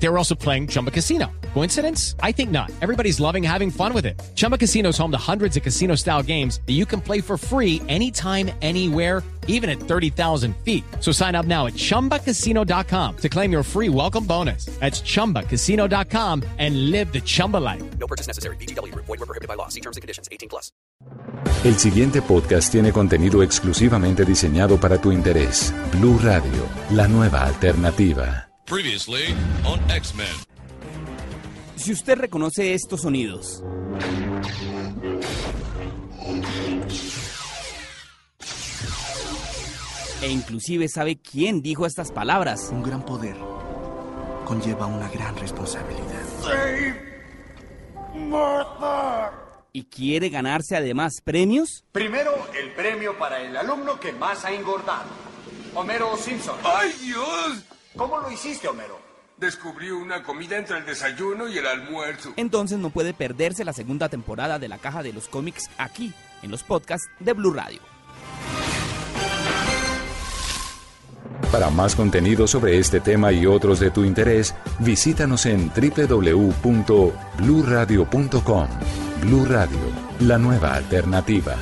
They were also playing Chumba Casino. Coincidence? I think not. Everybody's loving having fun with it. Chumba Casino is home to hundreds of casino style games that you can play for free anytime, anywhere, even at 30,000 feet. So sign up now at chumbacasino.com to claim your free welcome bonus. That's chumbacasino.com and live the Chumba life. No purchase necessary. BGW. Void were prohibited by law. See terms and conditions. 18 plus. El siguiente podcast tiene contenido exclusivamente diseñado para tu interés. Blue Radio, la nueva alternativa. Previously on X-Men. Si usted reconoce estos sonidos, e inclusive sabe quién dijo estas palabras, Un gran poder conlleva una gran responsabilidad. y quiere ganarse además premios, Primero, el premio para el alumno que más ha engordado. Homero Simpson. ¡Ay, Dios! ¿Cómo lo hiciste, Homero? Descubrí una comida entre el desayuno y el almuerzo. entonces no puede perderse la segunda temporada de la caja de los cómics aquí, en los podcasts de Blue Radio. Para más contenido sobre este tema y otros de tu interés, visítanos en www.bluradio.com. Blue Radio, la nueva alternativa.